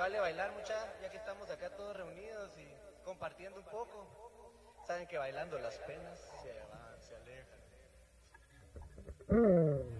vale bailar mucha, ya que estamos acá todos reunidos y compartiendo un poco. Saben que bailando las penas se van, se alejan. Mm.